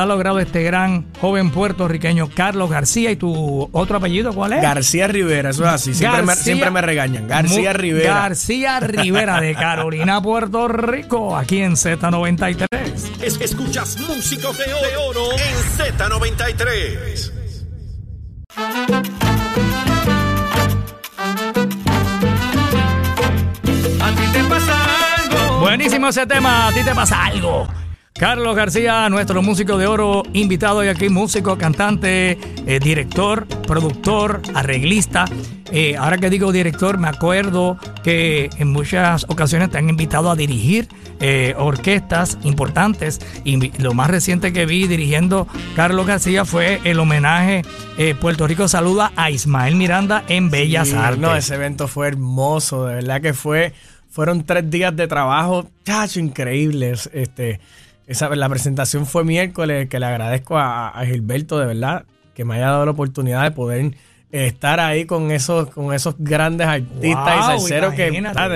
Speaker 1: ha logrado este gran joven puertorriqueño Carlos García. ¿Y tu otro apellido cuál es?
Speaker 3: García Rivera, eso es así. Siempre, me, siempre me, regañan. García Rivera.
Speaker 1: García Rivera de Carolina, Puerto Rico, aquí en Z93.
Speaker 4: Es, escuchas músicos de oro en Z93.
Speaker 1: A ti te pasa algo. Buenísimo ese tema, a ti te pasa algo. Carlos García, nuestro músico de oro, invitado hoy aquí, músico, cantante, eh, director, productor, arreglista. Eh, ahora que digo director, me acuerdo que en muchas ocasiones te han invitado a dirigir eh, orquestas importantes y lo más reciente que vi dirigiendo Carlos García fue el homenaje Puerto Rico Saluda a Ismael Miranda en Bellas Artes.
Speaker 3: No, ese evento fue hermoso, de verdad que fue, fueron tres días de trabajo, chacho, increíbles, este esa, la presentación fue miércoles, que le agradezco a, Gilberto de verdad que me haya dado la oportunidad de poder estar ahí con esos, con esos grandes artistas y salseros que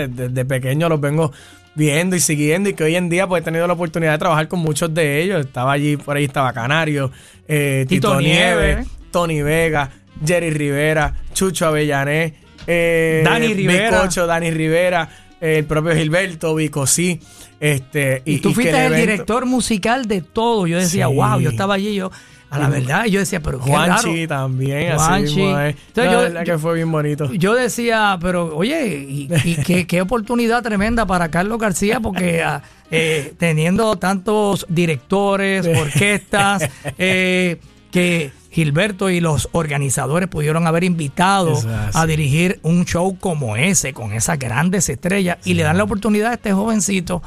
Speaker 3: desde, pequeño los vengo viendo y siguiendo y que hoy en día pues he tenido la oportunidad de trabajar con muchos de ellos. Estaba allí, por ahí estaba Canario, eh, Tito, Nieves, Tony Vega, Jerry Rivera, Chucho Avellané, eh,
Speaker 1: Dani Rivera.
Speaker 3: Dani Rivera el propio Gilberto, Vico sí. Este,
Speaker 1: y, tú fuiste el, director musical de todo. Yo decía, wow, yo estaba allí, yo a la verdad, yo decía, pero
Speaker 3: Juanchi también, así mismo Entonces, yo, verdad que fue bien bonito.
Speaker 1: Yo decía, pero oye, y, qué, qué, oportunidad tremenda para Carlos García, porque ah, eh, teniendo tantos directores, orquestas, eh, que Gilberto y los organizadores pudieron haber invitado a dirigir un show como ese, con esas grandes estrellas, y le dan la oportunidad a este jovencito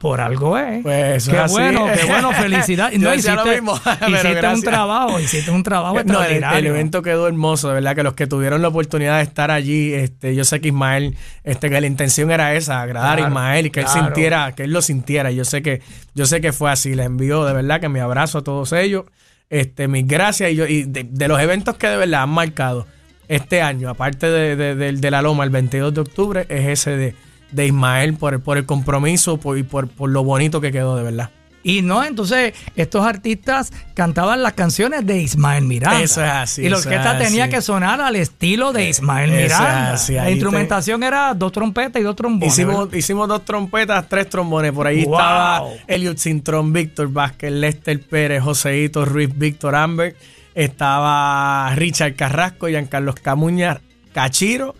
Speaker 1: por algo es. Pues qué bueno, qué bueno, felicidad. No, hiciste, lo mismo, hiciste un trabajo, hiciste un trabajo extraordinario.
Speaker 3: el, evento quedó hermoso, de verdad, que los que tuvieron la oportunidad de estar allí, este, yo sé que Ismael, este, que la intención era esa, agradar a Ismael y que él sintiera, que él lo sintiera. Yo sé que, yo sé que fue así. Les envío de verdad que mi abrazo a todos ellos, este, mis gracias y, yo, y de, los eventos que de verdad han marcado este año, aparte de, de, de la Loma, el 22 de octubre, es ese de Ismael por, por el compromiso y por, por lo bonito que quedó, de verdad.
Speaker 1: Y no, entonces estos artistas cantaban las canciones de Ismael Miranda.
Speaker 3: Eso es así.
Speaker 1: Y la orquesta tenía que sonar al estilo de Ismael Miranda. La instrumentación era dos trompetas y dos trombones.
Speaker 3: Hicimos, hicimos dos trompetas, tres trombones. Por ahí estaba Elliot Cintrón, Víctor Vázquez, Lester Pérez, Joseito Ruiz, Víctor Amber. Estaba Richard Carrasco, Giancarlos Camuña, Cachiro,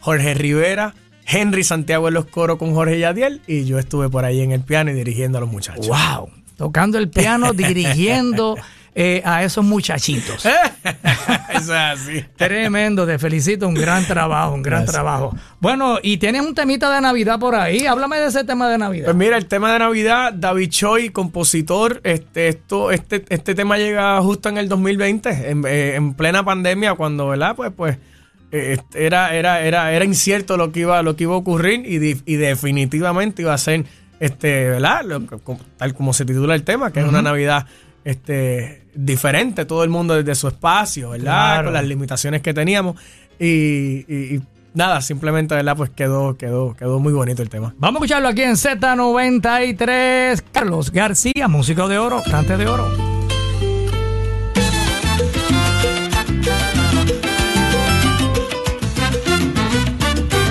Speaker 3: Jorge Rivera, Henry Santiago en los coros con Jorge Yadiel y yo estuve por ahí en el piano y dirigiendo a los muchachos.
Speaker 1: ¡Wow! Tocando el piano, dirigiendo eh, a esos muchachitos.
Speaker 3: Eso es así.
Speaker 1: Tremendo, te felicito, un gran trabajo, un gran trabajo. Bueno, y tienes un temita de Navidad por ahí, háblame de ese tema de Navidad.
Speaker 3: Pues mira, el tema de Navidad, David Choi, compositor, este, esto, este, este tema llega justo en el 2020, en, eh, en plena pandemia, cuando, ¿verdad? Pues, pues era, era, era, era incierto lo que iba, lo que iba a ocurrir y, y definitivamente iba a ser, este, ¿verdad? tal como se titula el tema, que es una Navidad este, diferente, todo el mundo desde su espacio, ¿verdad? Con las limitaciones que teníamos. Y, nada, simplemente, ¿verdad? Pues quedó, quedó, quedó muy bonito el tema.
Speaker 1: Vamos a escucharlo aquí en Z93. Carlos García, músico de oro, cante de oro.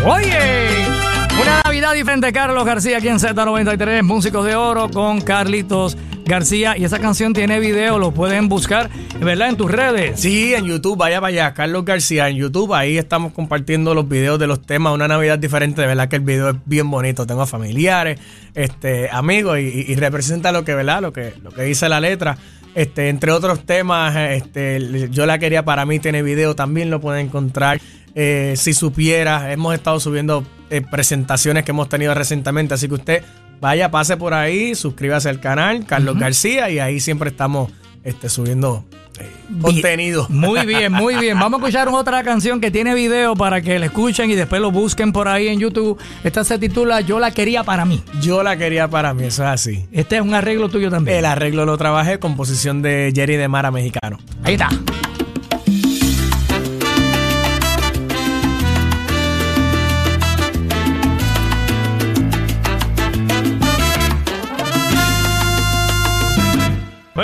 Speaker 1: Oye, una Navidad diferente, Carlos García aquí en Z93, Músicos de Oro con Carlitos García. Y esa canción tiene video, lo pueden buscar, ¿verdad? En tus redes.
Speaker 3: Sí, en YouTube, vaya, vaya, Carlos García en YouTube. Ahí estamos compartiendo los videos de los temas, una Navidad diferente. De verdad que el video es bien bonito. Tengo familiares, este, amigos y, representa lo que, ¿verdad? Lo que, lo que dice la letra. Este, entre otros temas, este, yo la quería para mí, tiene video, también lo pueden encontrar. Eh, si supiera, hemos estado subiendo eh, presentaciones que hemos tenido recientemente, así que usted vaya, pase por ahí, suscríbase al canal, Carlos García, y ahí siempre estamos este, subiendo contenido.
Speaker 1: Muy bien, muy bien. Vamos a escuchar otra canción que tiene video para que la escuchen y después lo busquen por ahí en YouTube. Esta se titula Yo la quería para mí.
Speaker 3: Yo la quería para mí, eso es así.
Speaker 1: Este es un arreglo tuyo también.
Speaker 3: El arreglo lo trabajé, composición de Jerry de Mara mexicano.
Speaker 1: Ahí está.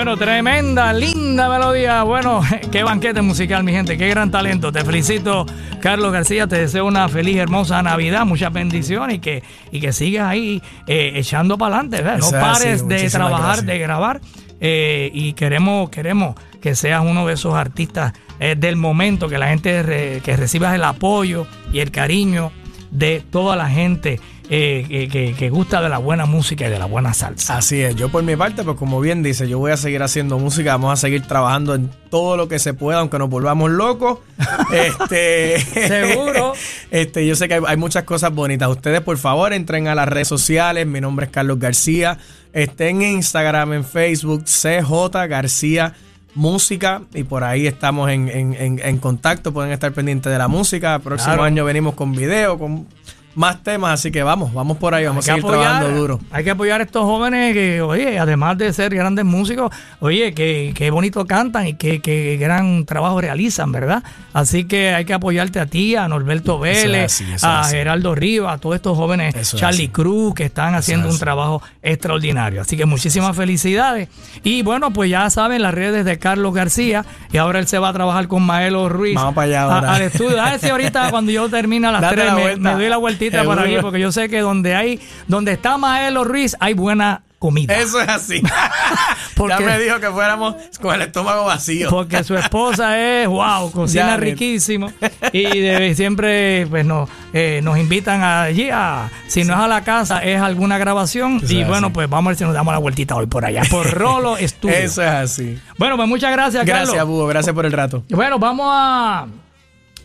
Speaker 1: Bueno, tremenda, linda melodía. Bueno, qué banquete musical, mi gente, qué gran talento. Te felicito, Carlos García. Te deseo una feliz, hermosa Navidad, muchas bendiciones y que, y que sigas ahí eh, echando para adelante. No pares de trabajar, de grabar. Eh, y queremos, queremos que seas uno de esos artistas eh, del momento, que la gente que recibas el apoyo y el cariño de toda la gente eh, que, gusta de la buena música y de la buena salsa.
Speaker 3: Así es, yo por mi parte, pues como bien dice, yo voy a seguir haciendo música, vamos a seguir trabajando en todo lo que se pueda, aunque nos volvamos locos. este,
Speaker 1: Seguro.
Speaker 3: Este, yo sé que hay, muchas cosas bonitas. Ustedes, por favor, entren a las redes sociales. Mi nombre es Carlos García. Estén en Instagram, en Facebook, CJ García música y por ahí estamos en, en, contacto, pueden estar pendientes de la música. Próximo año venimos con video, con más temas, así que vamos, vamos por ahí, vamos a seguir trabajando duro.
Speaker 1: Hay que apoyar a estos jóvenes que, oye, además de ser grandes músicos, oye, que, que bonito cantan y que, gran trabajo realizan, ¿verdad? Así que hay que apoyarte a ti, a Norberto Vélez, a Geraldo Rivas, a todos estos jóvenes, Charlie Cruz, que están haciendo un trabajo extraordinario. Así que muchísimas felicidades. Y bueno, pues ya saben, las redes de Carlos García, y ahora él se va a trabajar con Maelo Ruiz.
Speaker 3: Vamos para allá
Speaker 1: ahora. al estudio. A ver si ahorita cuando yo termine a las tres me, me doy la vuelta aquí, porque yo sé que donde hay, donde está Maelo Ruiz, hay buena comida.
Speaker 3: Eso es así.
Speaker 1: Porque-
Speaker 3: ya me dijo que fuéramos con el estómago vacío.
Speaker 1: Porque su esposa es, wow, cocina
Speaker 3: Ya,
Speaker 1: riquísimo. Y de- siempre pues nos, eh, nos invitan allí a, si no es a la casa, es alguna grabación.
Speaker 3: Eso
Speaker 1: Y bueno,
Speaker 3: así.
Speaker 1: pues vamos a ver si nos damos la vueltita hoy por allá, por Rolo Studio.
Speaker 3: Eso es así.
Speaker 1: Bueno, pues muchas gracias,
Speaker 3: Gracias,
Speaker 1: Carlos.
Speaker 3: Búho. Gracias por el rato.
Speaker 1: Bueno, vamos a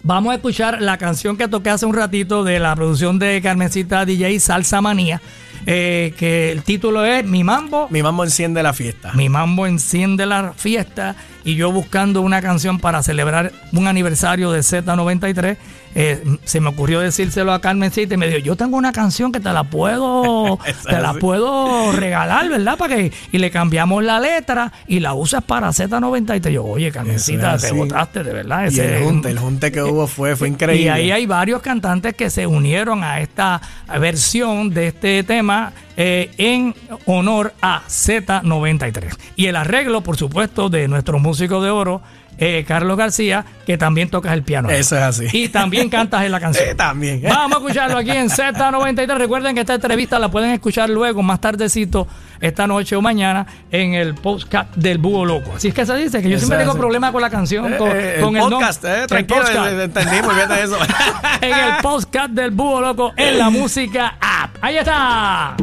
Speaker 1: vamos a escuchar la canción que toqué hace un ratito de la producción de Carmencita DJ Salsa Manía, eh, que el título es Mi Mambo.
Speaker 3: Mi mambo enciende la fiesta.
Speaker 1: Mi mambo enciende la fiesta y yo buscando una canción para celebrar un aniversario de Z93, eh, se me ocurrió decírselo a Carmencita y me dijo, yo tengo una canción que te la puedo, te la puedo regalar, ¿verdad? Para que, y le cambiamos la letra y la usas para Z93. Yo, oye, Carmencita, te botaste, de verdad.
Speaker 3: Y
Speaker 1: Ese-
Speaker 3: el junte, el junte que hubo fue, fue increíble.
Speaker 1: y ahí hay varios cantantes que se unieron a esta versión de este tema eh, en honor a Z93. Y el arreglo, por supuesto, de nuestro músico de oro, eh, Carlos García, que también tocas el piano.
Speaker 3: Eso es así.
Speaker 1: Y también cantas en la canción.
Speaker 3: Eh, también.
Speaker 1: Vamos a escucharlo aquí en Z93. Recuerden que esta entrevista la pueden escuchar luego, más tardecito, esta noche o mañana, en el podcast del Búho Loco. Así es que se dice que yo
Speaker 3: Eso
Speaker 1: siempre tengo problemas con la canción, con,
Speaker 3: Eh,
Speaker 1: con
Speaker 3: el
Speaker 1: nom-
Speaker 3: podcast, eh,
Speaker 1: el
Speaker 3: tranquilo, eh, entendimos, eso.
Speaker 1: en el podcast del Búho Loco en la música app. Ahí está.